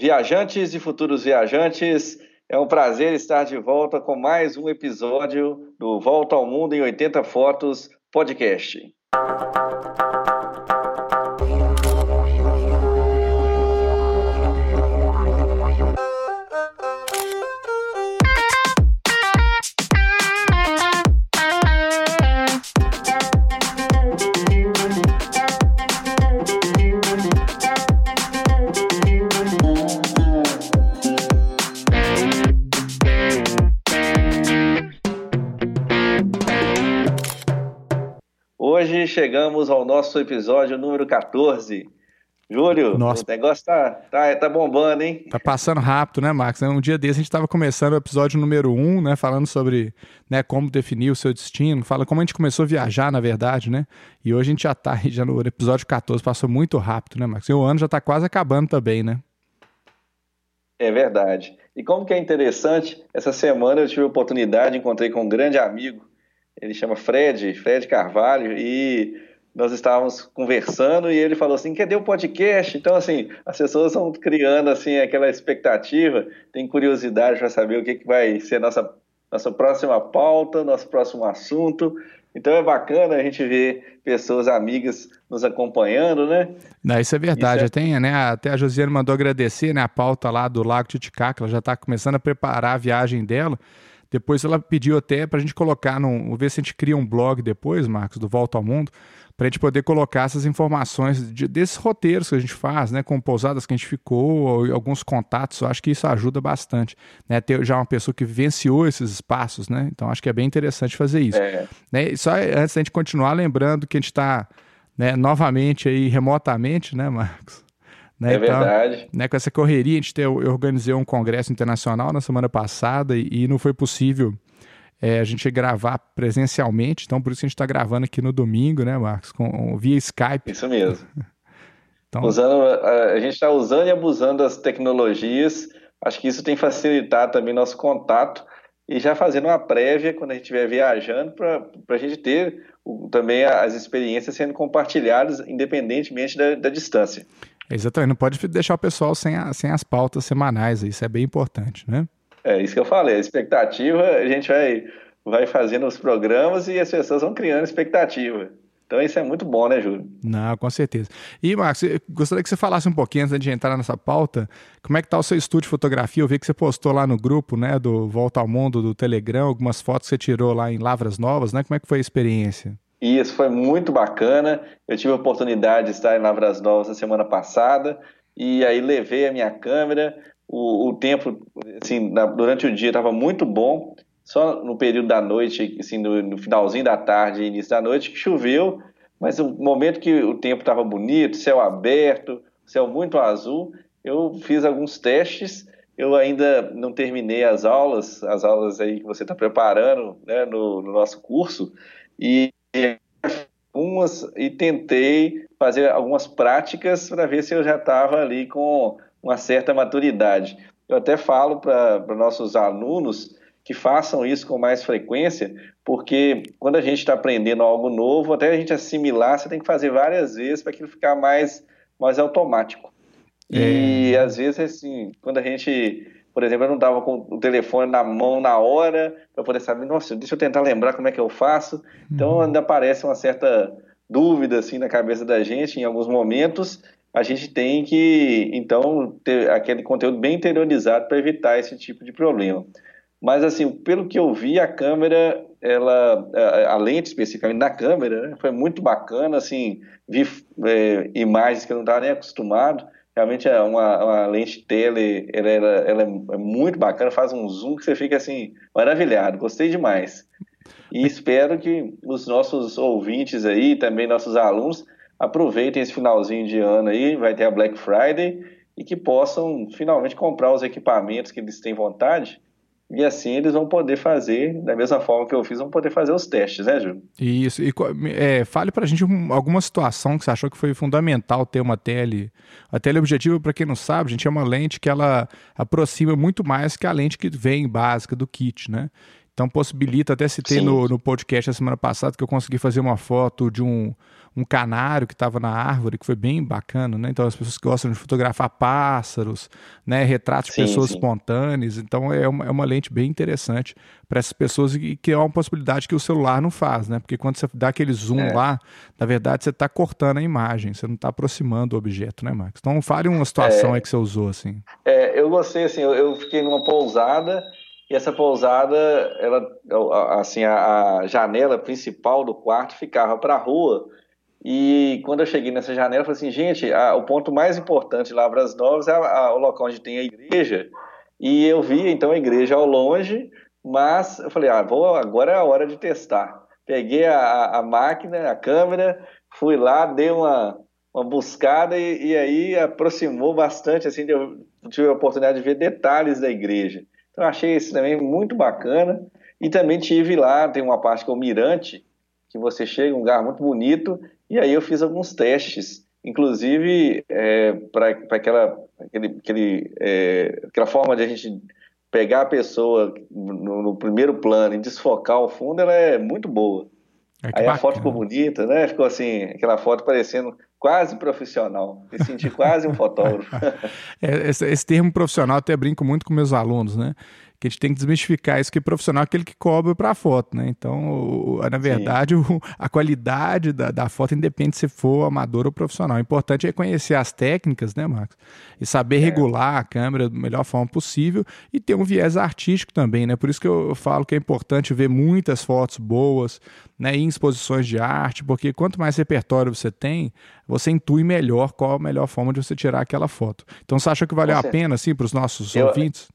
Viajantes e futuros viajantes, é um prazer estar de volta com mais um episódio do Volta ao Mundo em 80 Fotos podcast. Nosso episódio número 14. Júlio, Nossa. o negócio tá, tá, tá bombando, hein? Tá passando rápido, né, Max? Um dia desse a gente estava começando o episódio número 1, né? Falando sobre né, como definir o seu destino. Fala como a gente começou a viajar, na verdade, né? E hoje a gente já tá já no episódio 14, passou muito rápido, né, Max? E o ano já tá quase acabando também, né? É verdade. E como que é interessante, essa semana eu tive a oportunidade, encontrei com um grande amigo, ele chama Fred, Fred Carvalho, e nós estávamos conversando e ele falou assim, cadê o podcast? Então, assim, as pessoas estão criando, assim, aquela expectativa, tem curiosidade para saber o que, que vai ser nossa, nossa próxima pauta, nosso próximo assunto. Então é bacana a gente ver pessoas amigas nos acompanhando, né? Não, isso é verdade. Isso é... Tem, né? Até a Josiane mandou agradecer né, a pauta lá do Lago Titicaca, ela já está começando a preparar a viagem dela. Depois ela pediu até para a gente colocar, num, ver se a gente cria um blog depois, Marcos, do Volta ao Mundo, para a gente poder colocar essas informações de, desses roteiros que a gente faz, né, com pousadas que a gente ficou, ou alguns contatos, eu acho que isso ajuda bastante, né, ter já uma pessoa que vivenciou esses espaços, né, então acho que é bem interessante fazer isso. É. Né, só antes da gente continuar, lembrando que a gente está né, novamente aí remotamente, né, Marcos? Né? É então, verdade. Né, com essa correria, a gente tem, eu organizei um congresso internacional na semana passada e, e não foi possível é, a gente gravar presencialmente, então por isso a gente está gravando aqui no domingo, né, Marcos, com, via Skype. Isso mesmo. então... usando, a, gente está usando e abusando das tecnologias, acho que isso tem facilitado também nosso contato e já fazendo uma prévia quando a gente estiver viajando para a gente ter também as experiências sendo compartilhadas independentemente da, da distância. Exatamente, não pode deixar o pessoal sem, a, sem as pautas semanais, isso é bem importante, né? É isso que eu falei, a expectativa, a gente vai, vai fazendo os programas e as pessoas vão criando expectativa. Então isso é muito bom, né, Júlio? Não, com certeza. E, Marcos, gostaria que você falasse um pouquinho, antes de entrar nessa pauta, como é que está o seu estúdio de fotografia? Eu vi que você postou lá no grupo, né, do Volta ao Mundo, do Telegram, algumas fotos que você tirou lá em Lavras Novas, né? Como é que foi a experiência? Isso foi muito bacana. Eu tive a oportunidade de estar em Lavras Novas na semana passada e aí levei a minha câmera. O, o tempo, assim, na, durante o dia estava muito bom. Só no período da noite, assim, no, no finalzinho da tarde e início da noite, que choveu. Mas o momento que o tempo estava bonito, céu aberto, céu muito azul, eu fiz alguns testes. Eu ainda não terminei as aulas, as aulas aí que você está preparando né, no, no nosso curso. E umas e tentei fazer algumas práticas para ver se eu já estava ali com uma certa maturidade. Eu até falo para nossos alunos que façam isso com mais frequência, porque quando a gente está aprendendo algo novo, até a gente assimilar, você tem que fazer várias vezes para aquilo ficar mais, mais automático. É. E às vezes, assim, quando a gente por exemplo, eu não estava com o telefone na mão na hora para poder saber, nossa, deixa eu tentar lembrar como é que eu faço. Então uhum. ainda aparece uma certa dúvida assim na cabeça da gente em alguns momentos. A gente tem que então ter aquele conteúdo bem interiorizado para evitar esse tipo de problema. Mas assim, pelo que eu vi, a câmera, ela, a, lente especificamente da câmera, né, foi muito bacana, assim, vi é, imagens que eu não estava nem acostumado. Realmente é uma, uma lente tele, ela, ela, ela, é muito bacana, faz um zoom que você fica assim, maravilhado, gostei demais. E espero que os nossos ouvintes aí, também nossos alunos, aproveitem esse finalzinho de ano aí, vai ter a Black Friday, e que possam finalmente comprar os equipamentos que eles têm vontade e assim eles vão poder fazer, da mesma forma que eu fiz, vão poder fazer os testes, né, Júlio? Isso. E é, fale pra gente alguma situação que você achou que foi fundamental ter uma tele. A teleobjetiva, para quem não sabe, a gente é uma lente que ela aproxima muito mais que a lente que vem básica do kit, né? Então possibilita, até citei no, no podcast a semana passada que eu consegui fazer uma foto de um, um canário que estava na árvore, que foi bem bacana, né? Então as pessoas que gostam de fotografar pássaros, né? Retratos sim, de pessoas sim. espontâneas. Então é uma, é uma lente bem interessante para essas pessoas e que é uma possibilidade que o celular não faz, né? Porque quando você dá aquele zoom é. lá, na verdade você está cortando a imagem, você não está aproximando o objeto, né, Max? Então fale uma situação é, aí que você usou assim. É, eu gostei assim, eu, eu fiquei numa pousada e essa pousada, ela, assim, a, a janela principal do quarto ficava para a rua. E quando eu cheguei nessa janela, eu falei assim, gente, a, o ponto mais importante de Lavras Novas é a, o local onde tem a igreja. E eu vi então a igreja ao longe, mas eu falei, ah, vou, agora é a hora de testar. Peguei a, a máquina, a câmera, fui lá, dei uma, uma buscada e, e aí aproximou bastante, assim, eu tive a oportunidade de ver detalhes da igreja. Então achei isso também muito bacana. E também tive lá, tem uma parte que é o Mirante, que você chega, um lugar muito bonito, e aí eu fiz alguns testes, inclusive é, para aquela, aquele, aquele, é, aquela forma de a gente pegar a pessoa no, no, primeiro plano e desfocar o fundo, ela é muito boa. É aí bacana. a foto ficou bonita, né? Ficou assim, aquela foto parecendo quase profissional. Me senti quase um fotógrafo. é, esse, esse, termo profissional até brinco muito com meus alunos, né? Que a gente tem que desmistificar isso que profissional é aquele que cobra para a foto, né? Então, na verdade, o, a qualidade da, da, foto independe se for amador ou profissional. O importante é conhecer as técnicas, né, Marcos? E saber é. regular a câmera da melhor forma possível e ter um viés artístico também, né? Por isso que eu, eu falo que é importante ver muitas fotos boas, né, em exposições de arte, porque quanto mais repertório você tem, você intui melhor qual a melhor forma de você tirar aquela foto. Então, você acha que valeu a pena, assim, para os nossos eu, ouvintes?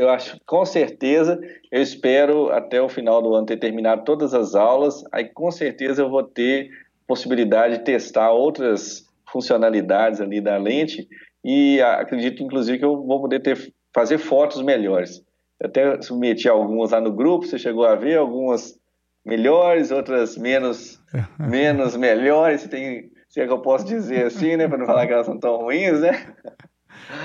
Eu acho, com certeza. Eu espero até o final do ano ter terminado todas as aulas. Aí, com certeza, eu vou ter possibilidade de testar outras funcionalidades ali da lente e acredito, inclusive, que eu vou poder ter, fazer fotos melhores. Eu até submeti algumas lá no grupo, você chegou a ver algumas melhores, outras menos, menos melhores. Tem se é que eu posso dizer assim, né? Para não falar que elas são tão ruins, né?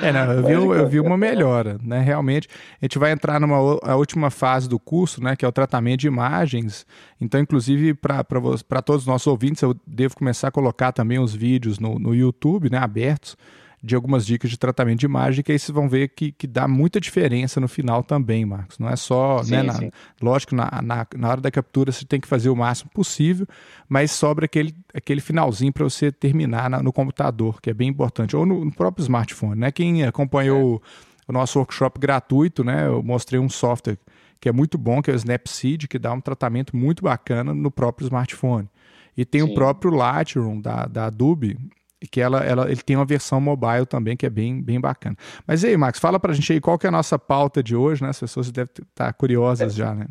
É, não, eu, vi, eu vi uma melhora, né? Realmente, a gente vai entrar numa a última fase do curso, né? Que é o tratamento de imagens. Então, inclusive, para todos os nossos ouvintes, eu devo começar a colocar também os vídeos no, no YouTube, né? Abertos de algumas dicas de tratamento de imagem, que aí vocês vão ver que, que dá muita diferença no final também, Marcos. Não é só, sim, né, na, lógico, na, na, na, hora da captura você tem que fazer o máximo possível, mas sobra aquele, aquele finalzinho para você terminar na, no computador, que é bem importante, ou no, no próprio smartphone. Né? Quem acompanhou é. o nosso workshop gratuito, né, eu mostrei um software que é muito bom, que é o Snapseed, que dá um tratamento muito bacana no próprio smartphone. E tem Sim. o próprio Lightroom da, da Adobe, que ela, ela, ele tem uma versão mobile também que é bem, bem bacana. Mas e aí, Max, fala pra gente aí qual que é a nossa pauta de hoje, né? As pessoas devem estar curiosas é, já, né?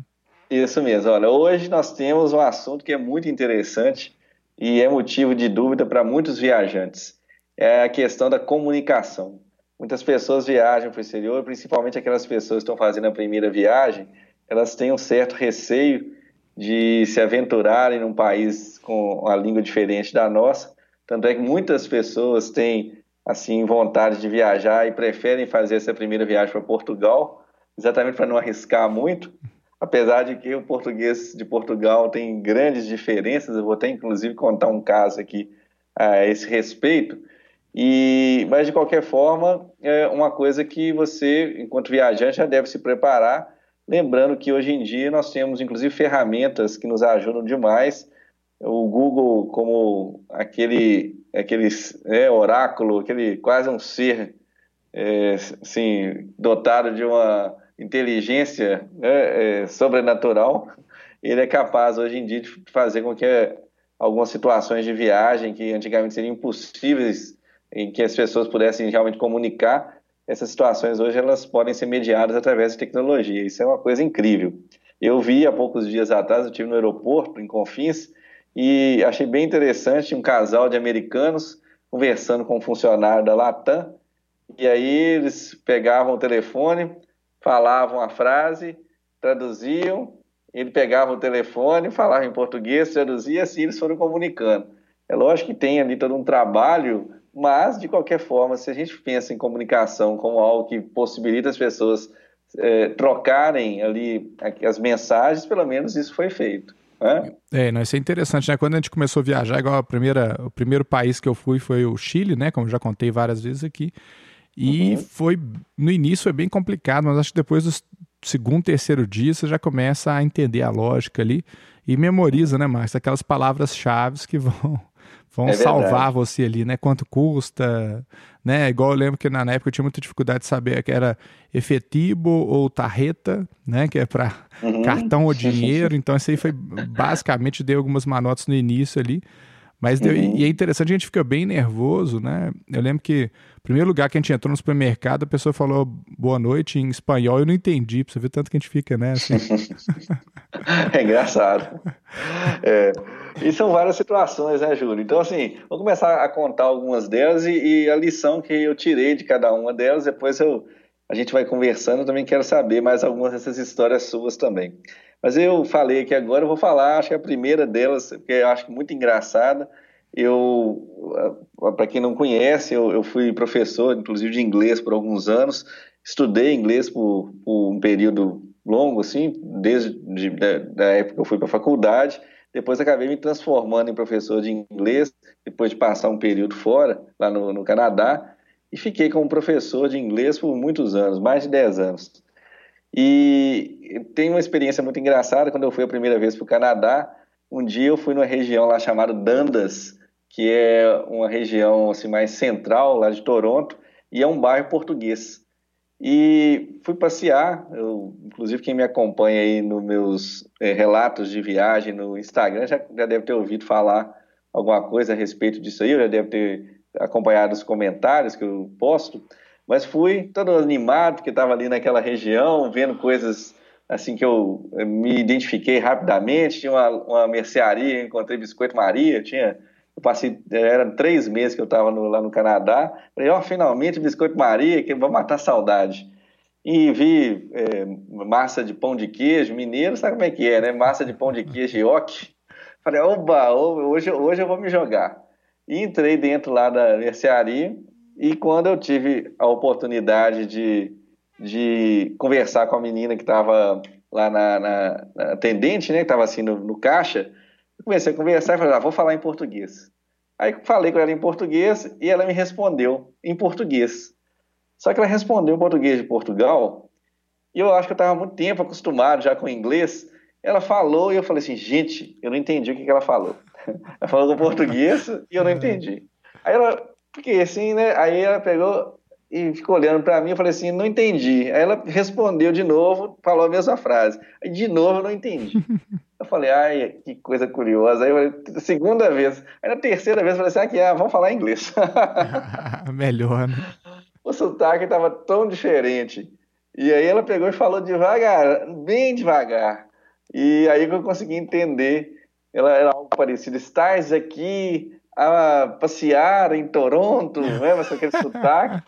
Isso mesmo. Olha, hoje nós temos um assunto que é muito interessante e é motivo de dúvida para muitos viajantes. É a questão da comunicação. Muitas pessoas viajam para o exterior, principalmente aquelas pessoas que estão fazendo a primeira viagem, elas têm um certo receio de se aventurarem num país com uma língua diferente da nossa tanto é que muitas pessoas têm assim vontade de viajar e preferem fazer essa primeira viagem para Portugal, exatamente para não arriscar muito. Apesar de que o português de Portugal tem grandes diferenças, eu vou até inclusive contar um caso aqui a esse respeito. E, mas de qualquer forma, é uma coisa que você, enquanto viajante, já deve se preparar. Lembrando que hoje em dia nós temos inclusive ferramentas que nos ajudam demais o Google como aquele, aquele é, oráculo, aquele quase um ser é, assim, dotado de uma inteligência né, é, sobrenatural, ele é capaz hoje em dia de fazer com que algumas situações de viagem que antigamente seriam impossíveis em que as pessoas pudessem realmente comunicar, essas situações hoje elas podem ser mediadas através de tecnologia. Isso é uma coisa incrível. Eu vi há poucos dias atrás, eu estive no aeroporto, em Confins, e achei bem interessante um casal de americanos conversando com um funcionário da Latam, e aí eles pegavam o telefone, falavam a frase, traduziam, ele pegava o telefone, falava em português, traduzia, assim eles foram comunicando. É lógico que tem ali todo um trabalho, mas de qualquer forma, se a gente pensa em comunicação como algo que possibilita as pessoas é, trocarem ali as mensagens, pelo menos isso foi feito. Né? É, não, isso é interessante, né? Quando a gente começou a viajar, igual a primeira, o primeiro país que eu fui foi o Chile, né? Como já contei várias vezes aqui. E uhum. foi, no início foi bem complicado, mas acho que depois do segundo, terceiro dia você já começa a entender a lógica ali e memoriza, né, Márcio? Aquelas palavras-chave que vão vão é salvar você ali, né? Quanto custa, né? Igual eu lembro que na época eu tinha muita dificuldade de saber que era efetivo ou tarreta, né? Que é para uhum. cartão ou dinheiro. Então isso aí foi basicamente dei algumas manotas no início ali. Mas deu, uhum. e é interessante, a gente fica bem nervoso, né? Eu lembro que o primeiro lugar que a gente entrou no supermercado, a pessoa falou boa noite em espanhol, eu não entendi, pra você ver tanto que a gente fica, né? Assim. é engraçado. É. E são várias situações, né, Júlio? Então, assim, vou começar a contar algumas delas e, e, a lição que eu tirei de cada uma delas, depois eu, a gente vai conversando, eu também quero saber mais algumas dessas histórias suas também. Mas eu falei aqui agora, eu vou falar, acho que a primeira delas, porque eu acho muito engraçada, eu, para quem não conhece, eu, eu, fui professor, inclusive, de inglês por alguns anos, estudei inglês por, por um período longo, assim, desde de, da, da época que eu fui para a faculdade, depois acabei me transformando em professor de inglês, depois de passar um período fora, lá no, no Canadá, e fiquei como professor de inglês por muitos anos, mais de 10 anos. E tem uma experiência muito engraçada, quando eu fui a primeira vez para o Canadá, um dia eu fui numa região lá chamada Dundas, que é uma região assim, mais central lá de Toronto, e é um bairro português. E fui passear, eu, inclusive quem me acompanha aí nos meus é, relatos de viagem no Instagram já, já deve ter ouvido falar alguma coisa a respeito disso aí, eu já deve ter acompanhado os comentários que eu posto, mas fui todo animado, porque estava ali naquela região, vendo coisas assim que eu me identifiquei rapidamente, tinha uma, uma mercearia, encontrei Biscoito Maria, tinha eu passei, eram três meses que eu estava lá no Canadá. Falei, ó, oh, finalmente Biscoito Maria, que vou matar saudade. E vi é, massa de pão de queijo, mineiro, sabe como é que é, né? Massa de pão de queijo ioki. Falei, oba, hoje, hoje eu vou me jogar. E entrei dentro lá da mercearia e quando eu tive a oportunidade de, de conversar com a menina que estava lá na, na, na, atendente, né? Que estava assim no, no caixa, comecei a conversar e falei, ah, vou falar em português. Aí falei com ela em português e ela me respondeu em português. Só que ela respondeu em português de Portugal e eu acho que eu estava muito tempo acostumado já com inglês. Ela falou e eu falei assim, gente, eu não entendi o que, que ela falou. Ela falou com português e eu não entendi. Aí ela, porque assim, né? Aí ela pegou e ficou olhando para mim, eu falei assim, não entendi. Aí ela respondeu de novo, falou a mesma frase. Aí de novo eu não entendi. Eu falei, ai, que coisa curiosa. Aí eu falei, segunda vez. Aí na terceira vez eu falei assim, ah, que é, vamos falar inglês. Melhor, né? O sotaque estava tão diferente. E aí ela pegou e falou devagar, bem devagar. E aí que eu consegui entender. Ela era algo parecido. Estás aqui a passear em Toronto, né? Mas aquele sotaque.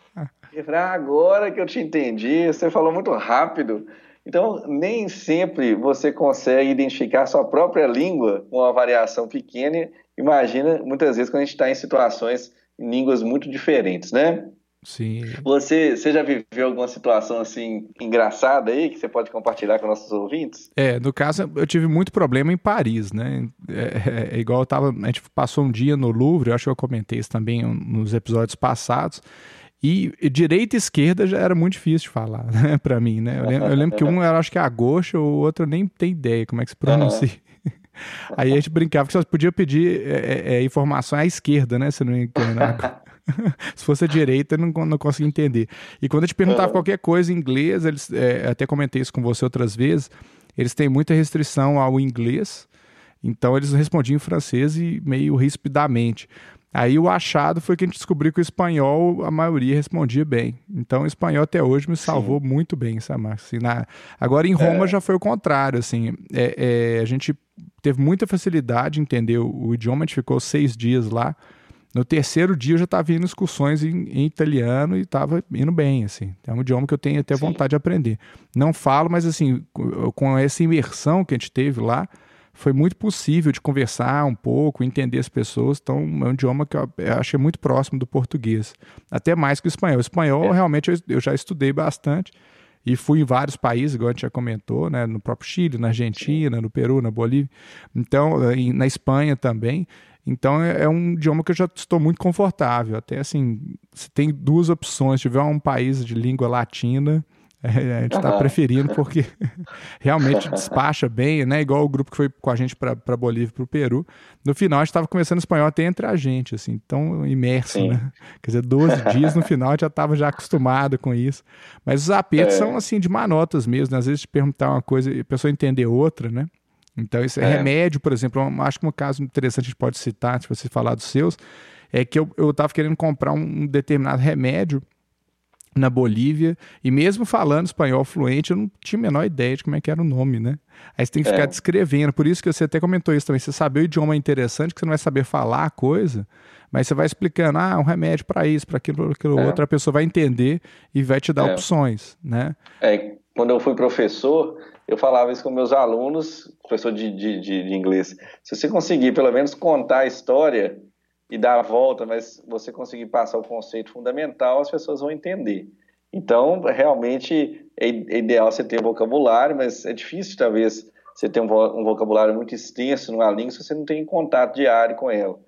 E eu falei, ah, agora que eu te entendi, você falou muito rápido. Então, nem sempre você consegue identificar sua própria língua com uma variação pequena. Imagina, muitas vezes, quando a gente está em situações, em línguas muito diferentes, né? Sim. Você, você já viveu alguma situação assim engraçada aí que você pode compartilhar com nossos ouvintes? É, no caso, eu tive muito problema em Paris, né? É, é, é igual eu tava, a gente passou um dia no Louvre, eu acho que eu comentei isso também nos episódios passados. E direita e esquerda já era muito difícil de falar, né, para mim, né? Eu lembro, eu lembro, que um era, acho que a goxa, o outro eu nem tem ideia como é que se pronuncia. Uhum. Aí a gente brincava que só podia pedir é, é, é informação à esquerda, né? Se não se fosse a direita, eu não, não conseguia entender. E quando eu te perguntava uhum. qualquer coisa em inglês, eles, é, até comentei isso com você outras vezes, eles têm muita restrição ao inglês, então eles respondiam em francês e meio rispidamente. Aí o achado foi que a gente descobriu que o espanhol, a maioria respondia bem. Então o espanhol até hoje me salvou Sim. muito bem, sabe, assim, na... Agora em Roma é. já foi o contrário, assim, é, é, a gente teve muita facilidade em entender o, o, idioma, a gente ficou seis dias lá. No terceiro dia eu já estava indo excursões em, em italiano e estava indo bem, assim. É um idioma que eu tenho até Sim. vontade de aprender. Não falo, mas assim, com essa imersão que a gente teve lá, foi muito possível de conversar um pouco, entender as pessoas. Então, é um idioma que eu, é muito próximo do português, até mais que o espanhol. O espanhol, é. realmente, eu, já estudei bastante. e fui em vários países, igual a gente já comentou, né? No próprio Chile, na Argentina, no Peru, na Bolívia. Então, na Espanha também. Então é, é, um idioma que eu já estou muito confortável. Até assim, se tem duas opções, se tiver um país de língua latina, é, a gente está preferindo porque realmente despacha bem, né? Igual o grupo que foi com a gente para Bolívia e para o Peru. No final, a gente estava conversando espanhol até entre a gente, assim, tão imerso, Sim. né? Quer dizer, 12 dias no final, já estava já acostumado com isso. Mas os apertos é. são, assim, de manotas mesmo, né? Às vezes te perguntar uma coisa e a pessoa entender outra, né? Então, esse é. remédio, por exemplo, acho que um caso interessante a gente pode citar, se você falar dos seus, é que eu estava querendo comprar um determinado remédio na Bolívia, e mesmo falando espanhol fluente, eu não tinha a menor ideia de como é que era o nome, né? Aí você tem que ficar é. descrevendo, por isso que você até comentou isso também, você saber o idioma é interessante, que você não vai saber falar a coisa, mas você vai explicando, ah, um remédio para isso, para aquilo, para aquilo é. outro, a pessoa vai entender e vai te dar é. opções, né? É, quando eu fui professor, eu falava isso com meus alunos, professor de, de, de, de inglês, se você conseguir pelo menos contar a história e dar a volta, mas você conseguir passar o conceito fundamental, as pessoas vão entender. Então, realmente é, é ideal você ter vocabulário, mas é difícil, talvez, você ter um vocabulário muito extenso numa língua se você não tem contato diário com ela.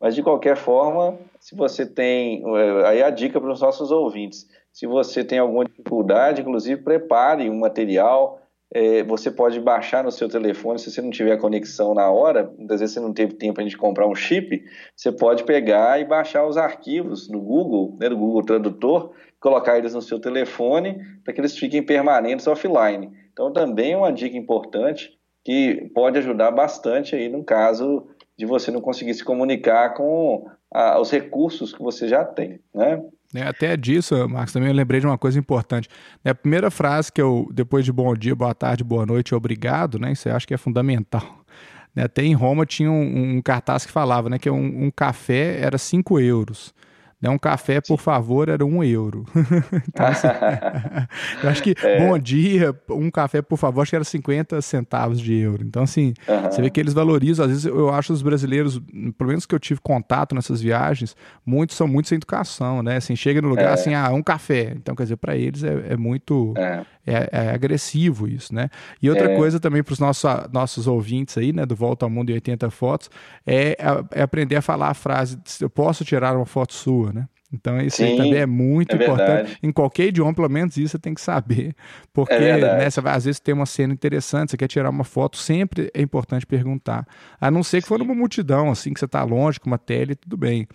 Mas, de qualquer forma, se você tem. É, aí a dica para os nossos ouvintes: se você tem alguma dificuldade, inclusive, prepare um material é, você pode baixar no seu telefone, se você não tiver conexão na hora, muitas vezes você não teve tempo de comprar um chip, você pode pegar e baixar os arquivos no Google, né, do Google Tradutor, colocar eles no seu telefone para que eles fiquem permanentes offline. Então também é uma dica importante que pode ajudar bastante aí no caso de você não conseguir se comunicar com a, os recursos que você já tem, né? Né, até disso, Marcos, também eu lembrei de uma coisa importante. Né, a primeira frase que eu, depois de bom dia, boa tarde, boa noite, obrigado, né? Isso eu acho que é fundamental. Né, até em Roma tinha um, um, cartaz que falava né, que um, um café era 5 euros. Né, um café, por favor, era um euro. então, assim, eu acho que é. bom dia, um café, por favor, acho que era 50 centavos de euro. Então, assim, uhum. você vê que eles valorizam. Às vezes eu acho os brasileiros, pelo menos que eu tive contato nessas viagens, muitos são muito sem educação, né? Assim, chega no lugar é. assim, ah, um café. Então, quer dizer, para eles é, é muito. É. É, é, agressivo isso, né? E outra é. coisa também para os nossos, nossos ouvintes aí, né, do Volta ao Mundo em 80 Fotos, é, é aprender a falar a frase: eu posso tirar uma foto sua, né? Então isso Sim, aí também é muito é importante. Verdade. Em qualquer idioma, pelo menos isso você tem que saber. Porque é né, você vai, às vezes tem uma cena interessante, você quer tirar uma foto, sempre é importante perguntar. A não ser que Sim. for numa multidão, assim, que você está longe, com uma tele, tudo bem.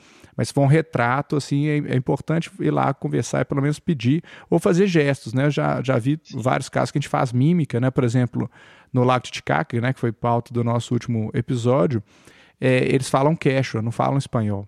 Mas se for um retrato, assim, é, é, importante ir lá conversar e pelo menos pedir, ou fazer gestos, né? Eu já, já vi vários casos que a gente faz mímica, né? Por exemplo, no Lago Titicaca, né, que foi pauta do nosso último episódio, é, eles falam quechua, não falam espanhol.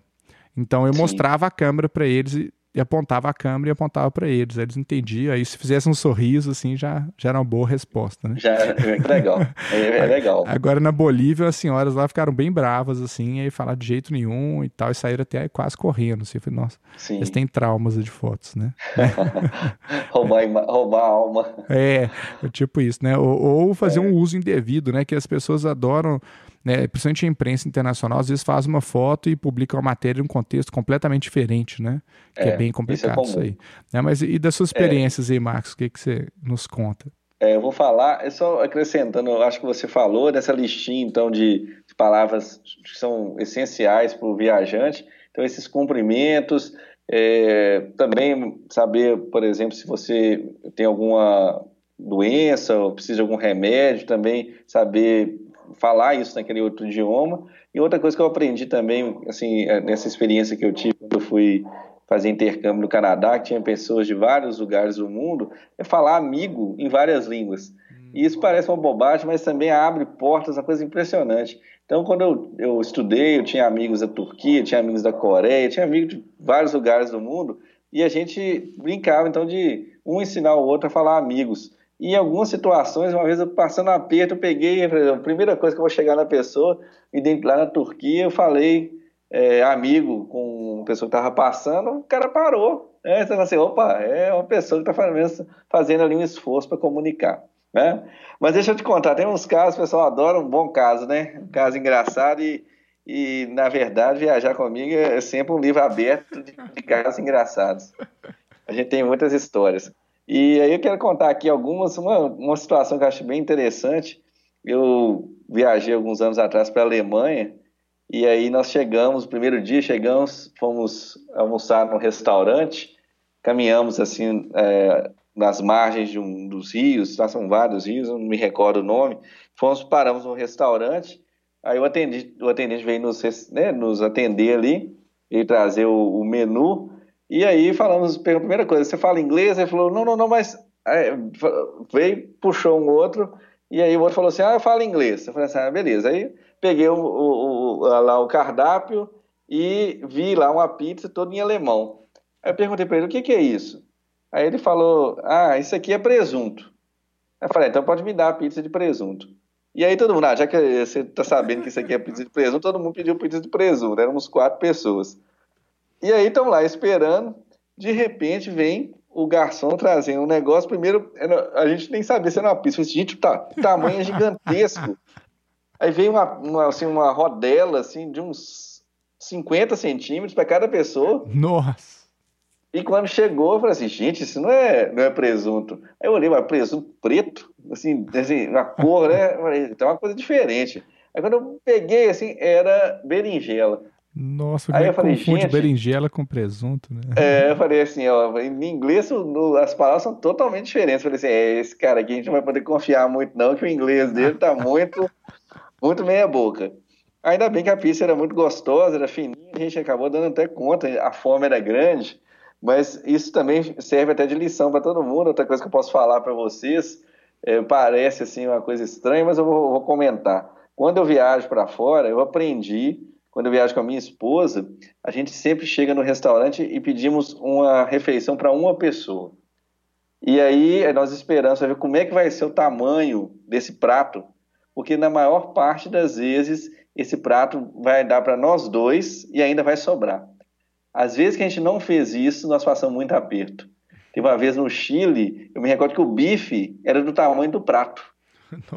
Então eu Sim. mostrava a câmera para eles e, e, apontava a câmera e apontava para eles. Eles entendiam. Aí se fizesse um sorriso assim já, já era uma boa resposta, né? Já é legal. É, é legal. Agora na Bolívia as senhoras lá ficaram bem bravas assim, e aí falaram de jeito nenhum e tal e saíram até quase correndo. Assim. Eu falei, nossa, Sim. eles têm traumas de fotos, né? roubar, roubar a alma. É, tipo isso, né? Ou, ou fazer é. um uso indevido, né? Que as pessoas adoram né, principalmente a imprensa internacional, às vezes faz uma foto e publica uma matéria em um contexto completamente diferente, né? Que é, é bem complicado isso, é isso aí. Né, mas e das suas é. experiências aí, Marcos, o que, que você nos conta? É, eu vou falar, é só acrescentando, eu acho que você falou dessa listinha, então, de palavras que são essenciais para o viajante. Então, esses cumprimentos, é, também saber, por exemplo, se você tem alguma doença ou precisa de algum remédio, também saber falar isso naquele outro idioma. E outra coisa que eu aprendi também, assim, é, nessa experiência que eu tive quando eu fui fazer intercâmbio no Canadá, que tinha pessoas de vários lugares do mundo, é falar amigo em várias línguas. E isso parece uma bobagem, mas também abre portas, uma coisa impressionante. Então, quando eu, eu estudei, eu tinha amigos da Turquia, tinha amigos da Coreia, tinha amigos de vários lugares do mundo, e a gente brincava, então, de um ensinar o outro a falar amigos. Em algumas situações, uma vez eu passando aperto, eu peguei, a primeira coisa que eu vou chegar na pessoa, lá na Turquia, eu falei é, amigo com uma pessoa que estava passando, o cara parou. Né? Então, assim, opa, é uma pessoa que está fazendo, fazendo ali um esforço para comunicar. Né? Mas deixa eu te contar, tem uns casos, o pessoal adora um bom caso, né? Um caso engraçado e, e na verdade, viajar comigo é sempre um livro aberto de, de casos engraçados. A gente tem muitas histórias. E aí eu quero contar aqui algumas, uma, uma situação que eu acho bem interessante. Eu viajei alguns anos atrás para a Alemanha e aí nós chegamos, primeiro dia chegamos, fomos almoçar num restaurante, caminhamos assim é, nas margens de um dos rios, lá são vários rios, não me recordo o nome, fomos, paramos num restaurante, aí o atendente, o atendente veio nos, né, nos atender ali, e trazer o, o, menu, e aí falamos, a primeira coisa, você fala inglês? Ele falou, não, não, não, mas é, veio, puxou um outro, e aí o outro falou assim, ah, eu falo inglês. Eu falei assim, ah, beleza. Aí peguei o, o, o, lá o cardápio e vi lá uma pizza toda em alemão. Aí eu perguntei para ele, o que, que é isso? Aí ele falou, ah, isso aqui é presunto. Aí eu falei, então pode me dar a pizza de presunto. E aí todo mundo, ah, já que você está sabendo que isso aqui é pizza de presunto, todo mundo pediu pizza de presunto, éramos quatro pessoas. E aí estamos lá esperando, de repente vem o garçom trazendo um negócio, primeiro a gente nem sabia se era uma pizza, gente, tá, o tamanho é gigantesco. Aí veio uma, uma, assim, uma rodela assim, de uns 50 centímetros para cada pessoa. Nossa! E quando chegou, eu falei assim, gente, isso não é, não é presunto. Aí eu olhei, mas presunto preto, assim, assim cor, né? Então é uma coisa diferente. Aí quando eu peguei, assim, era berinjela. Nossa, aí eu falei, confunde gente, berinjela com presunto, né? É, eu falei assim, ó, em inglês no, as palavras são totalmente diferentes. Eu falei assim, é, esse cara aqui a gente não vai poder confiar muito não, que o inglês dele tá muito, muito meia boca. Ainda bem que a pizza era muito gostosa, era fininha, a gente acabou dando até conta, a fome era grande. Mas isso também serve até de lição para todo mundo. Outra coisa que eu posso falar para vocês, é, parece assim uma coisa estranha, mas eu vou, vou comentar. Quando eu viajo para fora, eu aprendi, quando eu viajo com a minha esposa, a gente sempre chega no restaurante e pedimos uma refeição para uma pessoa. E aí nós esperamos ver como é que vai ser o tamanho desse prato, porque na maior parte das vezes esse prato vai dar para nós dois e ainda vai sobrar. Às vezes que a gente não fez isso, nós passamos muito aperto. Teve uma vez no Chile, eu me recordo que o bife era do tamanho do prato.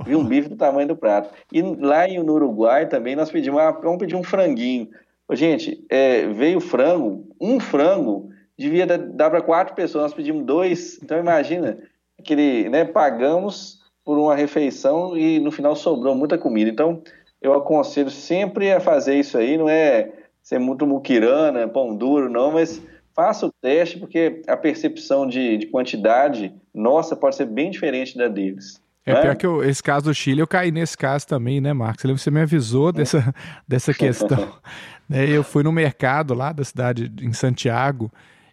Vi um bife do tamanho do prato. E lá no Uruguai também nós pedimos, ah, vamos pedir um franguinho. Gente, é, veio frango, um frango devia dar para quatro pessoas, nós pedimos dois. Então imagina, aquele, né, pagamos por uma refeição e no final sobrou muita comida. Então eu aconselho sempre a fazer isso aí, não é ser muito muquirana, pão duro, não, mas faça o teste, porque a percepção de, de quantidade nossa pode ser bem diferente da deles. É né? pior que eu, esse caso do Chile, eu caí nesse caso também, né, Marcos? Você me avisou dessa, dessa questão. né, eu fui no mercado lá da cidade, em Santiago,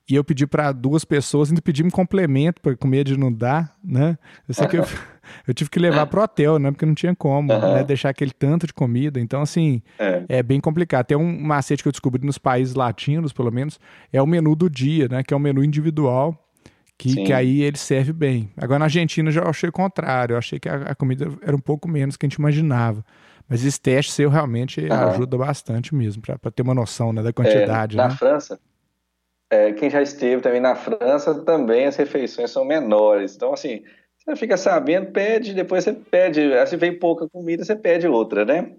e eu pedi para duas pessoas, ainda pedi um complemento para comer de não dar, né? Eu sei que eu, eu tive que levar pro hotel, né? Porque não tinha como, uhum. né? Deixar aquele tanto de comida. Então, assim, é. é. bem complicado. Tem um macete que eu descobri nos países latinos, pelo menos, é o menu do dia, né? Que é um menu individual. Que, que aí ele serve bem. Agora na Argentina eu já achei o contrário. Eu achei que a, a comida era um pouco menos que a gente imaginava. Mas esse teste seu realmente uhum. ajuda bastante mesmo, para ter uma noção né, da quantidade. É, na né? França, é, quem já esteve também na França, também as refeições são menores. Então, assim, você fica sabendo, pede, depois você pede, se vem pouca comida, você pede outra, né?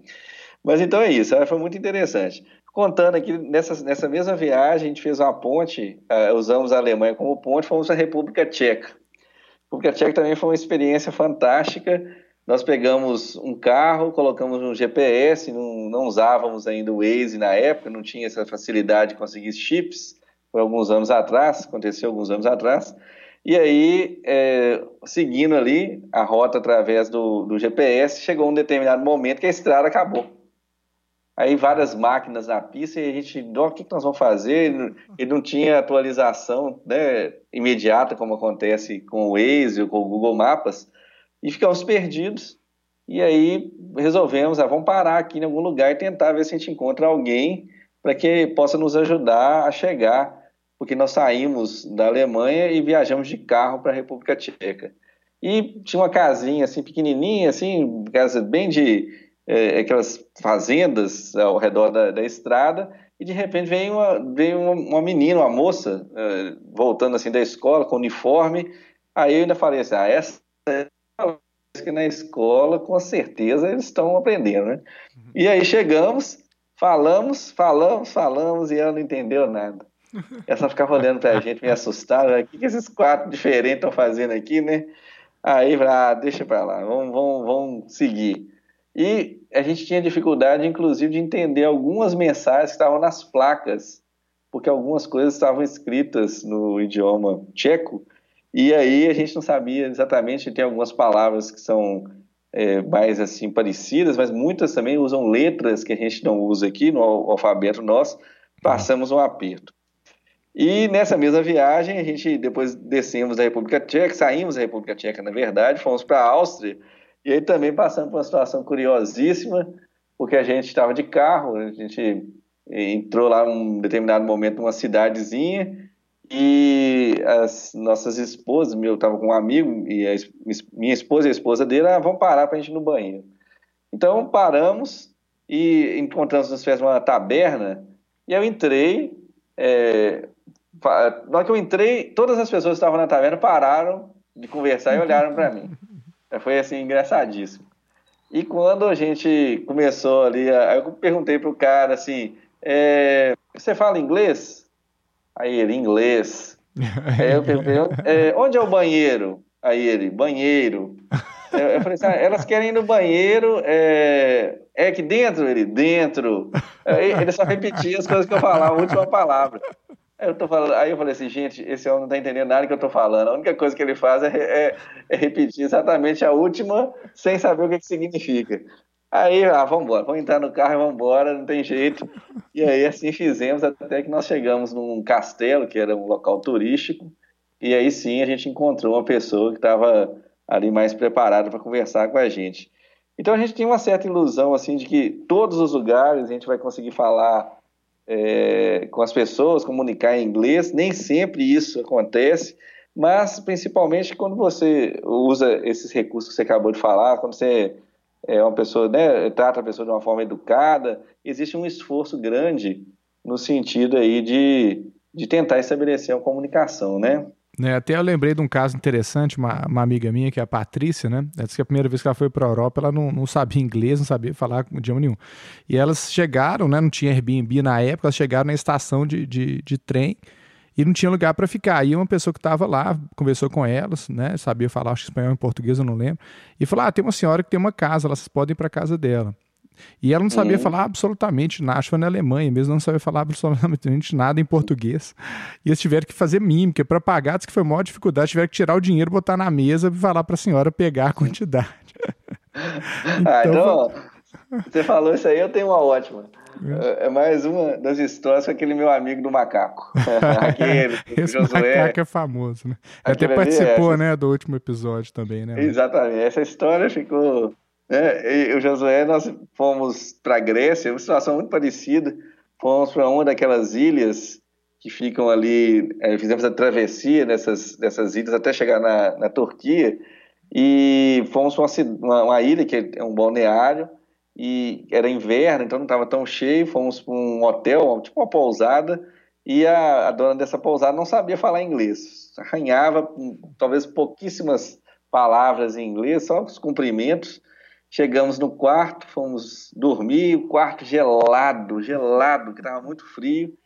Mas então é isso, foi muito interessante. Contando aqui, nessa, nessa mesma viagem, a gente fez uma ponte, uh, usamos a Alemanha como ponte, fomos à República Tcheca. A República Tcheca também foi uma experiência fantástica. Nós pegamos um carro, colocamos um GPS, não, não usávamos ainda o Waze na época, não tinha essa facilidade de conseguir chips, foi alguns anos atrás, aconteceu alguns anos atrás. E aí, é, seguindo ali a rota através do, do GPS, chegou um determinado momento que a estrada acabou. Aí várias máquinas na pista e a gente, o que, que nós vamos fazer? E não tinha atualização né, imediata, como acontece com o Waze ou com o Google Maps, e ficamos perdidos. E aí resolvemos, ah, vamos parar aqui em algum lugar e tentar ver se a gente encontra alguém para que possa nos ajudar a chegar porque nós saímos da Alemanha e viajamos de carro para a República Tcheca. E tinha uma casinha assim pequenininha, assim, casa bem de é, aquelas fazendas ao redor da, da, estrada. E de repente vem uma, vem uma, uma menina, uma moça, é, voltando assim da escola com uniforme. Aí eu ainda falei assim: ah, essa é que na escola com certeza eles estão aprendendo, né? Uhum. E aí chegamos, falamos, falamos, falamos e ela não entendeu nada. Ela só ficava olhando pra gente, me assustava. O que, que esses quatro diferentes estão fazendo aqui, né? Aí, ah, deixa pra lá, vamos, vamos, vamos seguir. E a gente tinha dificuldade, inclusive, de entender algumas mensagens que estavam nas placas, porque algumas coisas estavam escritas no idioma tcheco, e aí a gente não sabia exatamente, tem algumas palavras que são é, mais assim parecidas, mas muitas também usam letras que a gente não usa aqui no alfabeto nosso, passamos um aperto. E nessa mesma viagem, a gente depois descemos da República Tcheca, saímos da República Tcheca, na verdade, fomos para a Áustria, e aí também passamos por uma situação curiosíssima, porque a gente estava de carro, a gente entrou lá num determinado momento numa cidadezinha, e as nossas esposas, eu estava com um amigo, e a, minha esposa e a esposa dele, ah, vamos parar para a gente ir no banheiro. Então paramos e encontramos nos fez uma taberna, e eu entrei. É, na hora que eu entrei, todas as pessoas que estavam na taverna pararam de conversar e olharam para mim. Foi assim, engraçadíssimo. E quando a gente começou ali, eu perguntei pro cara assim: é, Você fala inglês? Aí ele, inglês. Aí eu perguntei, é, onde é o banheiro? Aí ele, banheiro. Eu, falei assim, ah, elas querem ir no banheiro, é, é aqui dentro? Ele, dentro. Ele só repetia as coisas que eu falava, a última palavra. Eu, tô falando, aí eu falei assim, gente, esse homem não está entendendo nada que eu estou falando. A única coisa que ele faz é, é, é, repetir exatamente a última sem saber o que, que significa. Aí, ah, vamos embora, vamos entrar no carro e vamos embora, não tem jeito. E aí assim fizemos até que nós chegamos num castelo, que era um local turístico, e aí sim a gente encontrou uma pessoa que estava ali mais preparada para conversar com a gente. Então a gente tem uma certa ilusão assim de que todos os lugares a gente vai conseguir falar é, com as pessoas, comunicar em inglês. Nem sempre isso acontece, mas principalmente quando você usa esses recursos que você acabou de falar, quando você é uma pessoa, né, trata a pessoa de uma forma educada, existe um esforço grande no sentido aí de, de tentar estabelecer uma comunicação, né? É, até eu lembrei de um caso interessante, uma, uma, amiga minha, que é a Patrícia, né? Ela disse que a primeira vez que ela foi para a Europa, ela não, não, sabia inglês, não sabia falar idioma nenhum. E elas chegaram, né? Não tinha Airbnb na época, elas chegaram na estação de, de, de trem e não tinha lugar para ficar. Aí uma pessoa que estava lá conversou com elas, né? Sabia falar acho, espanhol e português, eu não lembro. E falou: Ah, tem uma senhora que tem uma casa, elas podem ir para casa dela. E ela não sabia uhum. falar absolutamente nada, acho que foi na Alemanha mesmo, não sabia falar absolutamente nada em português. E eles tiveram que fazer mímica para pagar, disse que foi maior dificuldade, tiveram que tirar o dinheiro, botar na mesa e falar para a senhora pegar a quantidade. então, ah, então, você falou isso aí, eu tenho uma ótima. É. é mais uma das histórias com aquele meu amigo do macaco. aquele, Esse Josué. macaco é famoso, né? Até participou, essa... né, do último episódio também, né? Exatamente. Essa história ficou. Né? E o Josué, nós fomos para a Grécia, uma situação muito parecida. Fomos para uma daquelas ilhas que ficam ali. É, fizemos a travessia dessas, dessas ilhas até chegar na, na Turquia. E fomos para uma, uma ilha que é um balneário e era inverno, então não estava tão cheio. Fomos para um hotel, tipo uma pousada, e a, a, dona dessa pousada não sabia falar inglês. Arranhava talvez pouquíssimas palavras em inglês, só os cumprimentos. Chegamos no quarto, fomos dormir, o quarto gelado, gelado, que estava muito frio,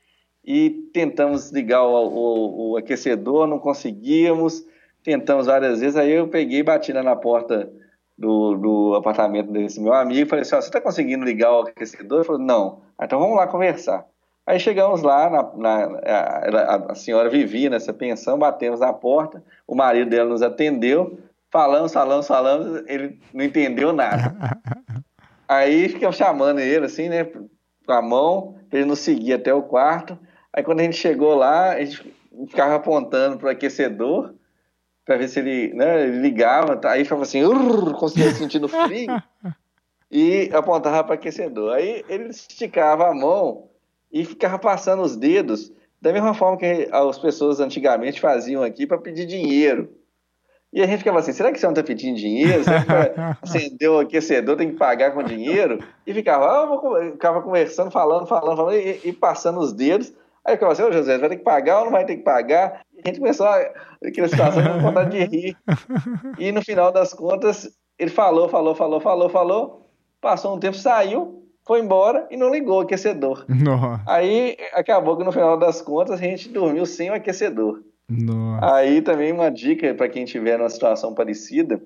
e tentamos ligar o, o, o aquecedor, não conseguíamos, tentamos várias vezes, aí eu peguei e bati na porta do, do apartamento desse meu amigo falei assim: oh, você está conseguindo ligar o aquecedor? Ele falou: não. Ah, então vamos lá conversar. Aí chegamos lá, na, na a, a, senhora vivia nessa pensão, batemos na porta, o marido dela nos atendeu, falamos, falamos, falamos, ele não entendeu nada. Aí ficamos chamando ele assim, né, com a mão, para ele nos seguir até o quarto. Aí quando a gente chegou lá, a gente ficava apontando para o aquecedor, para ver se ele, né, ele ligava, tá? aí ficava assim, conseguia sentindo frio e apontava para aquecedor. Aí ele esticava a mão e ficava passando os dedos da mesma forma que as pessoas antigamente faziam aqui para pedir dinheiro. E a gente ficava assim, será que você não está pedindo dinheiro? Será que acendeu o aquecedor, tem que pagar com dinheiro? E ficava, ah, ficava conversando, falando, falando, falando, e, e passando os dedos. Aí eu ficava assim, ô José, vai ter que pagar ou não vai ter que pagar? a gente começou a, aquela situação com vontade de rir. E no final das contas, ele falou, falou, falou, falou, falou. Passou um tempo, saiu, foi embora e não ligou o aquecedor. Nossa. Aí acabou que no final das contas a gente dormiu sem o aquecedor. Nossa. Aí também uma dica para quem tiver numa situação parecida,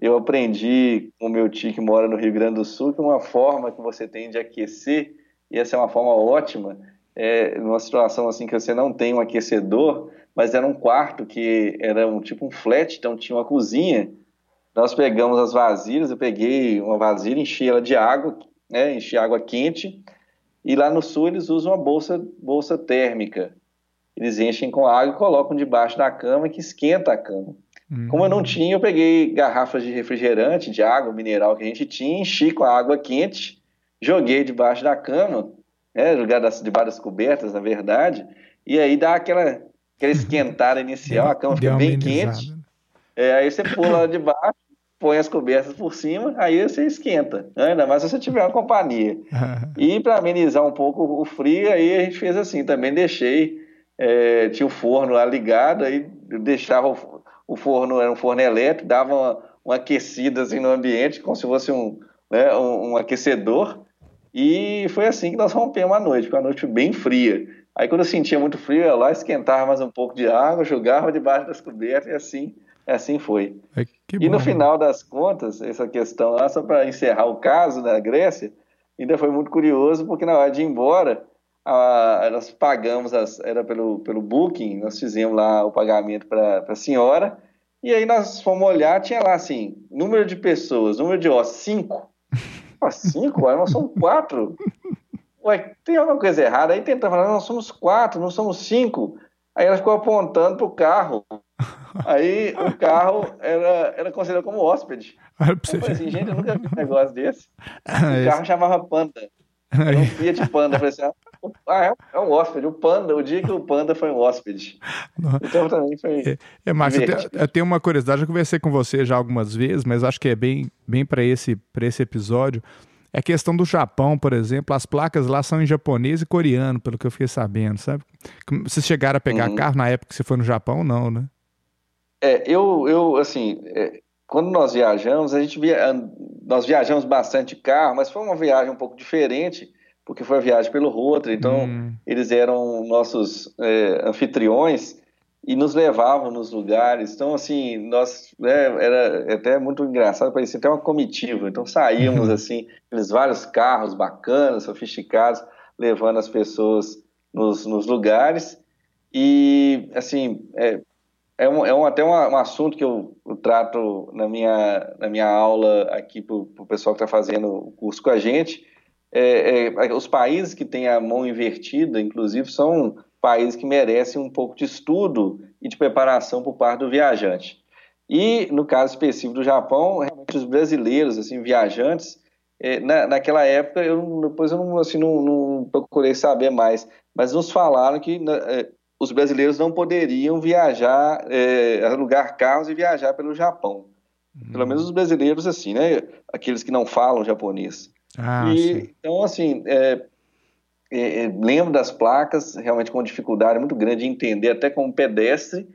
eu aprendi com o meu tio que mora no Rio Grande do Sul que uma forma que você tem de aquecer, e essa é uma forma ótima, é numa situação assim que você não tem um aquecedor, mas era um quarto que era um tipo um flat, então tinha uma cozinha. Nós pegamos as vasilhas, eu peguei uma vasilha, enchi ela de água, né, enchi água quente, e lá no sul eles usam uma bolsa, bolsa térmica. Eles enchem com água e colocam debaixo da cama que esquenta a cama. Uhum. Como eu não tinha, eu peguei garrafas de refrigerante, de água mineral que a gente tinha, enchi com a água quente, joguei debaixo da cama, né, lugar das, debaixo das cobertas, na verdade, e aí dá aquela, aquela esquentada inicial, a cama fica bem quente. É, aí você pula lá debaixo, põe as cobertas por cima, aí você esquenta, né? ainda mais se você tiver uma companhia. e para amenizar um pouco o frio, aí a gente fez assim, também deixei, é, tinha o forno lá ligado, aí deixava o, o forno, era um forno elétrico, dava uma, uma, aquecida assim no ambiente, como se fosse um, né, um, um aquecedor, e foi assim que nós rompemos a noite, porque a noite bem fria. Aí quando eu sentia muito frio, eu ia lá, esquentava mais um pouco de água, jogava debaixo das cobertas e assim Assim foi. É, e bom, no final das contas, essa questão lá, só para encerrar o caso da Grécia, ainda foi muito curioso, porque na hora de ir embora, a, nós pagamos, as, era pelo, pelo Booking, nós fizemos lá o pagamento para a senhora, e aí nós fomos olhar, tinha lá assim, número de pessoas, número de hóspedes, cinco. Ah, cinco? Aí nós somos quatro. Ué, tem alguma coisa errada? Aí tentamos falar, nós somos quatro, não somos cinco. Aí ela ficou apontando para o carro. Aí o carro era, era considerado como hóspede. Eu falei assim, gente, eu nunca vi um negócio desse. O carro chamava Panda. Era um Fiat Panda. Eu falei assim, ah, é, é um hóspede. O Panda, o dia que o Panda foi um hóspede. Então também foi. É, é Márcio, eu, eu tenho uma curiosidade, eu conversei com você já algumas vezes, mas acho que é bem, bem para esse, esse episódio. É a questão do Japão, por exemplo, as placas lá são em japonês e coreano, pelo que eu fiquei sabendo, sabe? Vocês chegaram a pegar uhum. carro na época que você foi no Japão, não, né? É, eu, eu assim, é, quando nós viajamos, a gente via, nós viajamos bastante de carro, mas foi uma viagem um pouco diferente, porque foi a viagem pelo Rotary, então hum. eles eram nossos é, anfitriões e nos levavam nos lugares. Então, assim, nós né, era até muito engraçado, parecia até uma comitiva. Então, saíamos assim, aqueles vários carros bacanas, sofisticados, levando as pessoas nos, nos lugares. E, assim, é, é, um, é um, até um, um assunto que eu, eu, trato na minha, na minha aula aqui para o pessoal que está fazendo o curso com a gente. É, é, os países que têm a mão invertida, inclusive, são países que merecem um pouco de estudo e de preparação por parte do viajante. E, no caso específico do Japão, realmente os brasileiros, assim, viajantes, é, na, naquela época, eu, depois eu não, assim, não, não, procurei saber mais, mas nos falaram que é, os brasileiros não poderiam viajar, é, alugar carros e viajar pelo Japão. Hum. Pelo menos os brasileiros, assim, né? Aqueles que não falam japonês. Ah, e, então, assim, é, é, é, lembro das placas, realmente com dificuldade muito grande de entender, até como pedestre,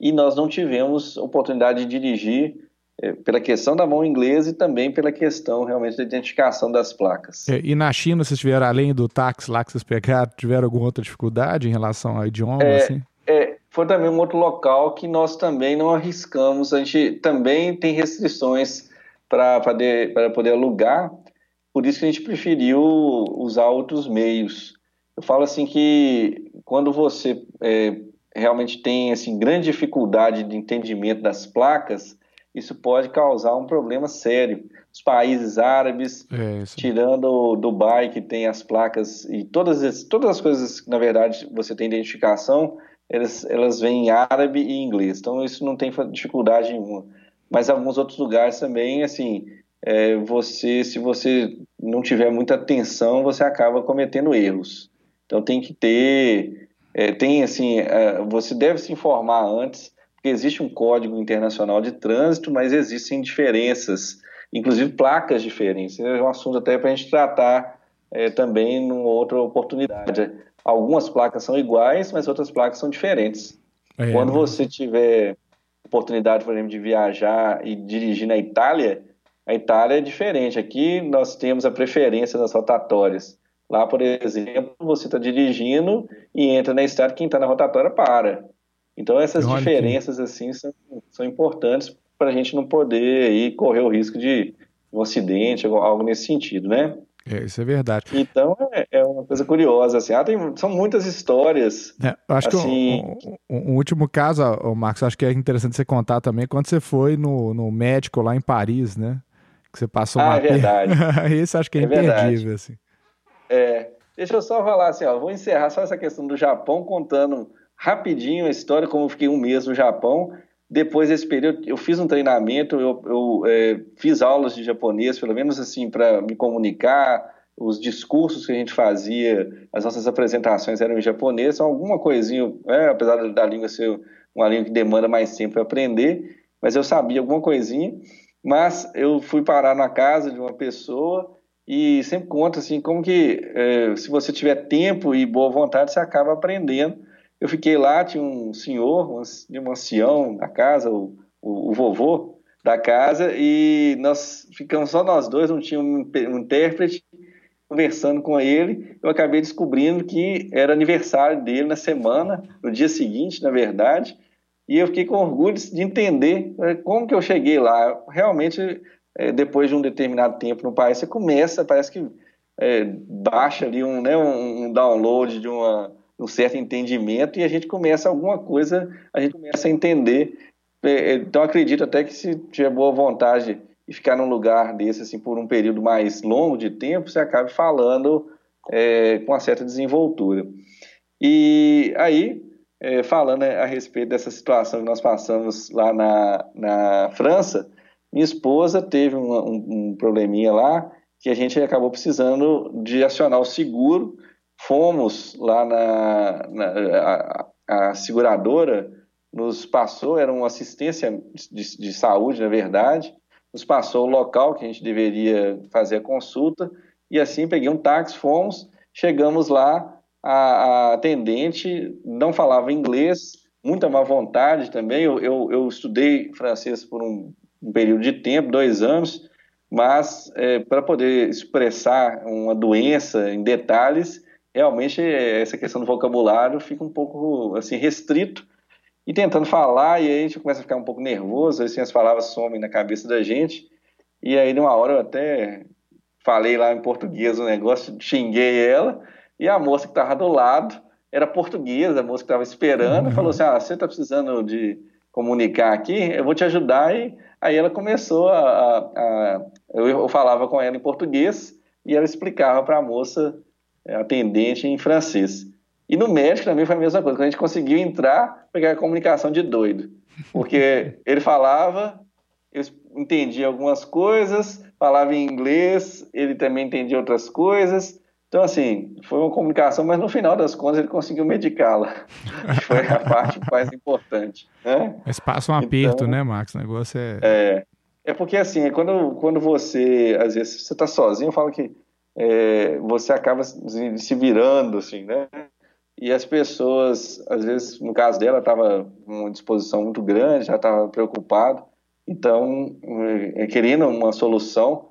e nós não tivemos oportunidade de dirigir é, pela questão da mão inglesa e também pela questão realmente da identificação das placas. É, e na China, vocês tiveram, além do táxi lá que vocês pegaram, tiveram alguma outra dificuldade em relação ao idioma? É, assim? é, foi também um outro local que nós também não arriscamos, a gente também tem restrições para poder, poder alugar, por isso que a gente preferiu usar outros meios. Eu falo assim que quando você é, realmente tem assim, grande dificuldade de entendimento das placas, isso pode causar um problema sério. Os países árabes, é, tirando Dubai, que tem as placas e todas as, todas as coisas que, na verdade, você tem identificação, elas, elas vêm em árabe e inglês. Então, isso não tem dificuldade nenhuma. Mas alguns outros lugares também, assim, é, você, se você não tiver muita atenção, você acaba cometendo erros. Então tem que ter, é, tem assim, é, você deve se informar antes, porque existe um código internacional de trânsito, mas existem diferenças, inclusive placas diferentes. É um assunto até para a gente tratar é, também numa outra oportunidade. Algumas placas são iguais, mas outras placas são diferentes. É, Quando você tiver oportunidade, por exemplo, de viajar e dirigir na Itália, A Itália é diferente. Aqui nós temos a preferência das rotatórias. Lá, por exemplo, você está dirigindo e entra na estrada, quem está na rotatória para. Então essas diferenças assim são, são importantes para a gente não poder aí correr o risco de um acidente, algo nesse sentido, né? É, isso é verdade. Então é, é uma coisa curiosa, assim. Ah, tem, são muitas histórias. É, acho assim... que um, um, um, último caso, o Marcos, acho que é interessante você contar também quando você foi no, no médico lá em Paris, né? Que você passou ah, uma. Ah, é verdade. Esse acho que é, é imperdível, assim. É. Deixa eu só falar assim, ó. Vou encerrar só essa questão do Japão contando rapidinho a história, como eu fiquei um mês no Japão. Depois desse período, eu fiz um treinamento, eu, eu é, fiz aulas de japonês, pelo menos assim, para me comunicar. Os discursos que a gente fazia, as nossas apresentações eram em japonês, alguma coisinha, é, apesar da língua ser uma língua que demanda mais tempo para aprender, mas eu sabia alguma coisinha. Mas eu fui parar na casa de uma pessoa e sempre conta assim como que é, se você tiver tempo e boa vontade você acaba aprendendo. Eu fiquei lá, tinha um senhor, um, um ancião da casa, o, o, o, vovô da casa, e nós ficamos só nós dois, não tinha um, um intérprete, conversando com ele, eu acabei descobrindo que era aniversário dele na semana, no dia seguinte, na verdade, e eu fiquei com orgulho de entender é, como que eu cheguei lá. Realmente, é, depois de um determinado tempo no país, você começa, parece que é, baixa ali um, né, um download de uma um certo entendimento e a gente começa alguma coisa, a gente começa a entender. Então acredito até que se tiver boa vontade e ficar num lugar desse assim por um período mais longo de tempo, você acabe falando é, com uma certa desenvoltura. E aí, é, falando a respeito dessa situação que nós passamos lá na, na França, minha esposa teve um, um, um probleminha lá que a gente acabou precisando de acionar o seguro. Fomos lá na, na a, a, seguradora nos passou, era uma assistência de, de, saúde, na verdade, nos passou o local que a gente deveria fazer a consulta e assim peguei um táxi, fomos, chegamos lá, a, a atendente não falava inglês, muita má vontade também, eu, eu, eu estudei francês por um, um, período de tempo, dois anos, mas é, para poder expressar uma doença em detalhes, realmente essa questão do vocabulário fica um pouco assim restrito. E tentando falar e aí a gente começa a ficar um pouco nervoso, assim as palavras somem na cabeça da gente. E aí numa hora eu até falei lá em português o um negócio, xinguei ela e a moça que estava do lado era portuguesa, a moça que estava esperando, uhum. falou assim, ah, você está precisando de comunicar aqui, eu vou te ajudar e aí ela começou a, a, a eu falava com ela em português e ela explicava para a moça é, atendente em francês. E no médico também foi a mesma coisa. Quando a gente conseguiu entrar, pegar a comunicação de doido. Porque ele falava, eu entendia algumas coisas, falava em inglês, ele também entendia outras coisas. Então, assim, foi uma comunicação, mas no final das contas ele conseguiu medicá-la. foi a parte mais importante. Né? Mas passa um aperto, então, né, Max? O negócio é. É, é porque, assim, quando, quando você, às vezes, você está sozinho, eu falo que é, você acaba se virando, assim, né? E as pessoas, às vezes, no caso dela, estava com uma disposição muito grande, já estava preocupado, então, é, querendo uma solução,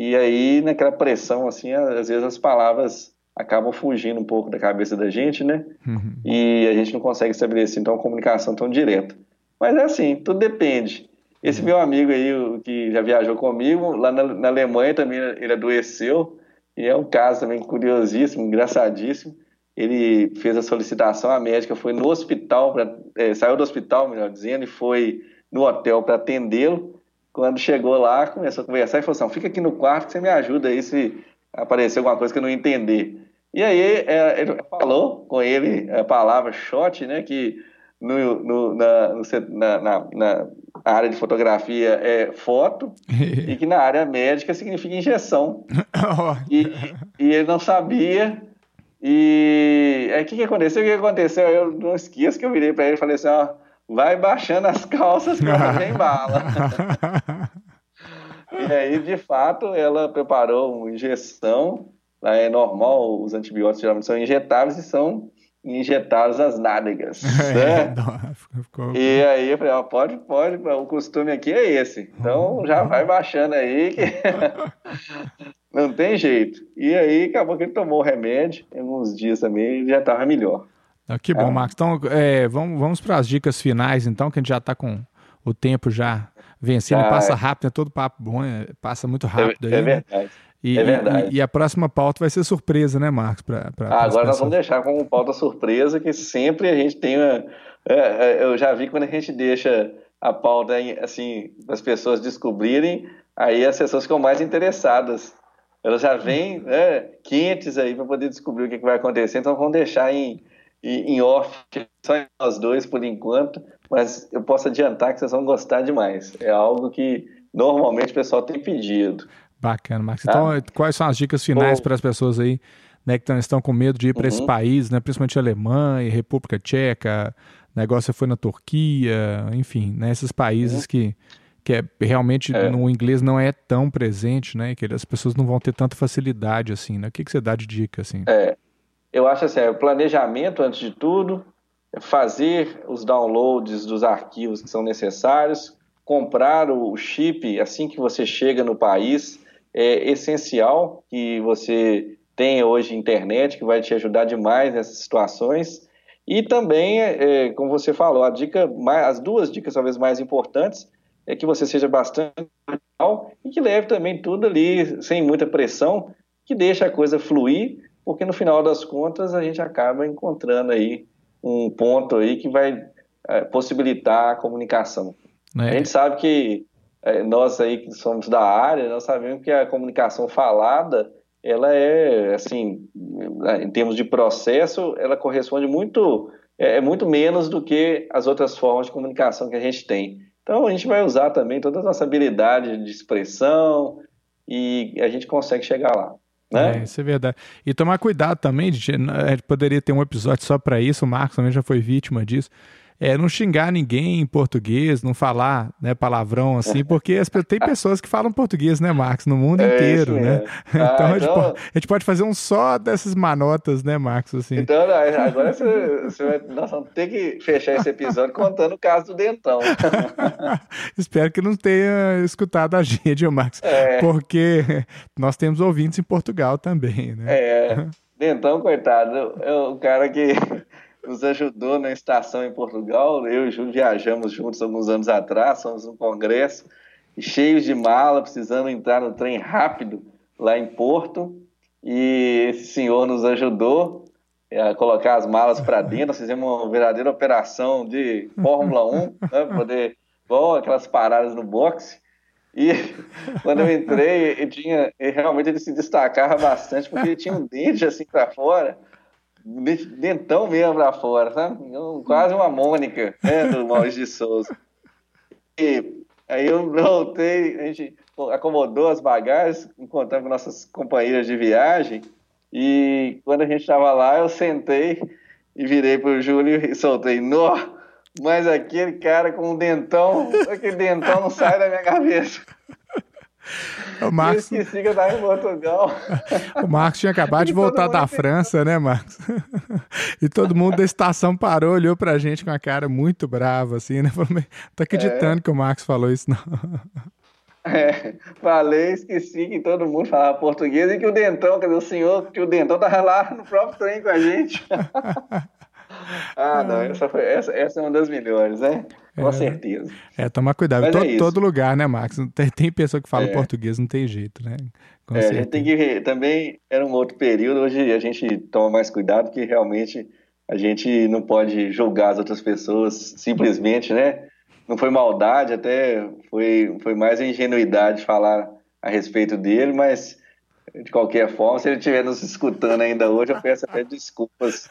e aí, naquela pressão, assim, às vezes as palavras acabam fugindo um pouco da cabeça da gente, né? Uhum. E a gente não consegue estabelecer, então, uma comunicação tão direta. Mas é assim, tudo depende. Esse meu amigo aí, que já viajou comigo, lá na, na Alemanha também ele adoeceu, e é um caso também curiosíssimo, engraçadíssimo. Ele fez a solicitação, a médica foi no hospital, pra, é, saiu do hospital, melhor dizendo, e foi no hotel para atendê-lo. Quando chegou lá, começou a conversar e falou assim: fica aqui no quarto que você me ajuda aí se aparecer alguma coisa que eu não entender. E aí é, ele falou com ele a palavra shot, né, que no, no, na, na, na, na, área de fotografia é foto e que na área médica significa injeção. e, e ele não sabia. E aí o que, que aconteceu? O que aconteceu? Eu não esqueço que eu virei para ele e falei assim: ó, vai baixando as calças que não tem bala. e aí, de fato, ela preparou uma injeção. É normal, os antibióticos geralmente são injetáveis e são injetados nas nádegas. É, né? ficou... E aí eu falei, ó, pode, pode, o costume aqui é esse. Então já vai baixando aí que não tem jeito. E aí acabou que ele tomou o remédio, em alguns dias também ele já estava melhor. Ah, que bom, é. Marcos. Então é, vamos, vamos para as dicas finais, então, que a gente já está com o tempo já vencendo. Ah, passa rápido, é todo papo bom, é, passa muito rápido é, aí. É né? verdade. Né? E, é verdade. E, e, a próxima pauta vai ser surpresa, né, Marcos? Pra, pra, ah, agora nós vamos deixar como pauta surpresa, que sempre a gente tem uma. É, é, eu já vi quando a gente deixa a pauta assim, para as pessoas descobrirem, aí as pessoas ficam mais interessadas. Elas já vêm né, quentes aí para poder descobrir o que, que, vai acontecer, então vamos deixar em, em off, só nós dois por enquanto, mas eu posso adiantar que vocês vão gostar demais. É algo que normalmente o pessoal tem pedido. Bacana, Marcos. Então, ah. quais são as dicas finais para as pessoas aí né, que estão com medo de ir para uhum. esse país, né, principalmente Alemanha, República Tcheca, negócio foi na Turquia, enfim, né, esses países uhum. que, que é, realmente é. no inglês não é tão presente, né, que as pessoas não vão ter tanta facilidade assim, né? O que, que você dá de dica assim? É, eu acho assim, é o planejamento antes de tudo, é fazer os downloads dos arquivos que são necessários, comprar o chip assim que você chega no país é essencial que você tenha hoje internet, que vai te ajudar demais nessas situações. E também, é, como você falou, a dica, as duas dicas talvez mais importantes é que você seja bastante e que leve também tudo ali sem muita pressão, que deixe a coisa fluir, porque no final das contas a gente acaba encontrando aí um ponto aí que vai é, possibilitar a comunicação. É. A gente sabe que é, nós aí que somos da área, nós sabemos que a comunicação falada, ela é, assim, em termos de processo, ela corresponde muito, é, é muito menos do que as outras formas de comunicação que a gente tem. Então, a gente vai usar também toda a nossa habilidade de expressão e a gente consegue chegar lá. Né? É, isso é verdade. E tomar cuidado também, a gente poderia ter um episódio só para isso, o Marcos também já foi vítima disso é, não xingar ninguém em português, não falar né, palavrão assim, porque as, tem pessoas que falam português, né, Marcos, no mundo é inteiro, né? Ah, então, a, gente então... Pode, a, gente pode, fazer um só dessas manotas, né, Marcos? Assim. Então, agora você, você vai, nós vamos ter que fechar esse episódio contando o caso do Dentão. Espero que não tenha escutado a gente, Marcos, é. porque nós temos ouvintes em Portugal também, né? É, Dentão, coitado, é o cara que nos ajudou na estação em Portugal. Eu e o Júlio viajamos juntos alguns anos atrás, fomos num congresso, cheios de mala, precisando entrar no trem rápido lá em Porto. E esse senhor nos ajudou a colocar as malas para dentro. Nós fizemos uma verdadeira operação de Fórmula 1, né, poder, bom, aquelas paradas no boxe. E quando eu entrei, ele tinha, ele realmente ele se destacava bastante, porque ele tinha um dente assim para fora dentão mesmo pra fora, sabe? Quase uma Mônica, né, do Maurício de Souza. E aí eu voltei, a gente acomodou as bagagens, encontramos com nossas companheiras de viagem, e quando a gente estava lá, eu sentei e virei pro Júlio e soltei, nó, mas aquele cara com um dentão, aquele dentão não sai da minha cabeça. O Marcos... Eu esqueci que eu estava em Portugal. O Marcos tinha acabado de voltar da França, né, Marcos? E todo mundo da estação parou, olhou pra gente com a cara muito brava, assim, né? Falou, tô acreditando é. que o Marcos falou isso, não. É, falei, esqueci que todo mundo falava português e que o Dentão, quer dizer, o senhor, que o Dentão tava lá no próprio trem com a gente. Ah, não, essa, foi, essa, essa é uma das melhores, né? Com é, certeza. É, tomar cuidado. Em todo, é todo, lugar, né, Max? Tem, tem pessoa que fala é. português, não tem jeito, né? Com é, a gente tem que também era um outro período, hoje a gente toma mais cuidado, que realmente a gente não pode julgar as outras pessoas simplesmente, né? Não foi maldade, até foi, foi mais ingenuidade falar a respeito dele, mas de qualquer forma, se ele estiver nos escutando ainda hoje, eu peço até desculpas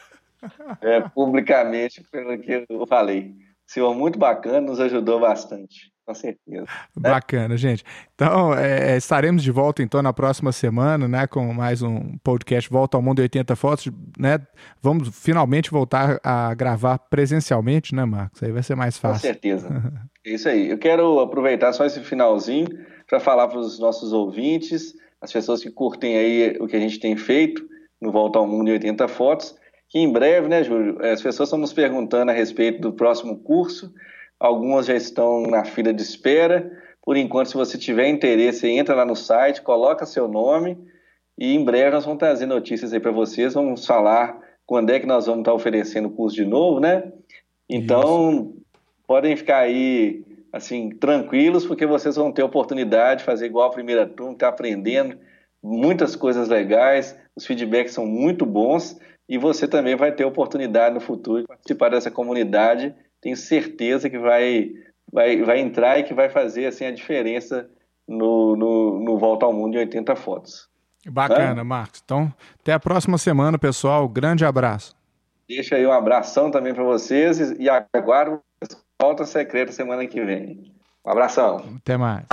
é, publicamente pelo que eu falei senhor muito bacana, nos ajudou bastante. Com certeza. Bacana, gente. Então, é, é, estaremos de volta então na próxima semana, né, com mais um podcast Volta ao Mundo 80 Fotos, né? Vamos finalmente voltar a gravar presencialmente, né, Marcos? Aí vai ser mais fácil. Com certeza. é isso aí. Eu quero aproveitar só esse finalzinho para falar para os nossos ouvintes, as pessoas que curtem aí o que a gente tem feito no Volta ao Mundo 80 Fotos, que em breve, né, Júlio, as pessoas estão nos perguntando a respeito do próximo curso, algumas já estão na fila de espera. Por enquanto, se você tiver interesse, entra lá no site, coloca seu nome e em breve nós vamos trazer notícias aí para vocês, vamos falar quando é que nós vamos estar oferecendo o curso de novo, né? Então, Isso. podem ficar aí assim tranquilos, porque vocês vão ter oportunidade de fazer igual a primeira turma, está aprendendo muitas coisas legais, os feedbacks são muito bons e você também vai ter oportunidade no futuro de participar dessa comunidade. Tenho certeza que vai, vai, vai entrar e que vai fazer assim, a diferença no, no, no Volta ao Mundo em 80 fotos. Bacana, Marcos. Então, até a próxima semana, pessoal. Grande abraço. Deixa aí um abração também para vocês e aguardo volta secreta semana que vem. Um abração. Até mais.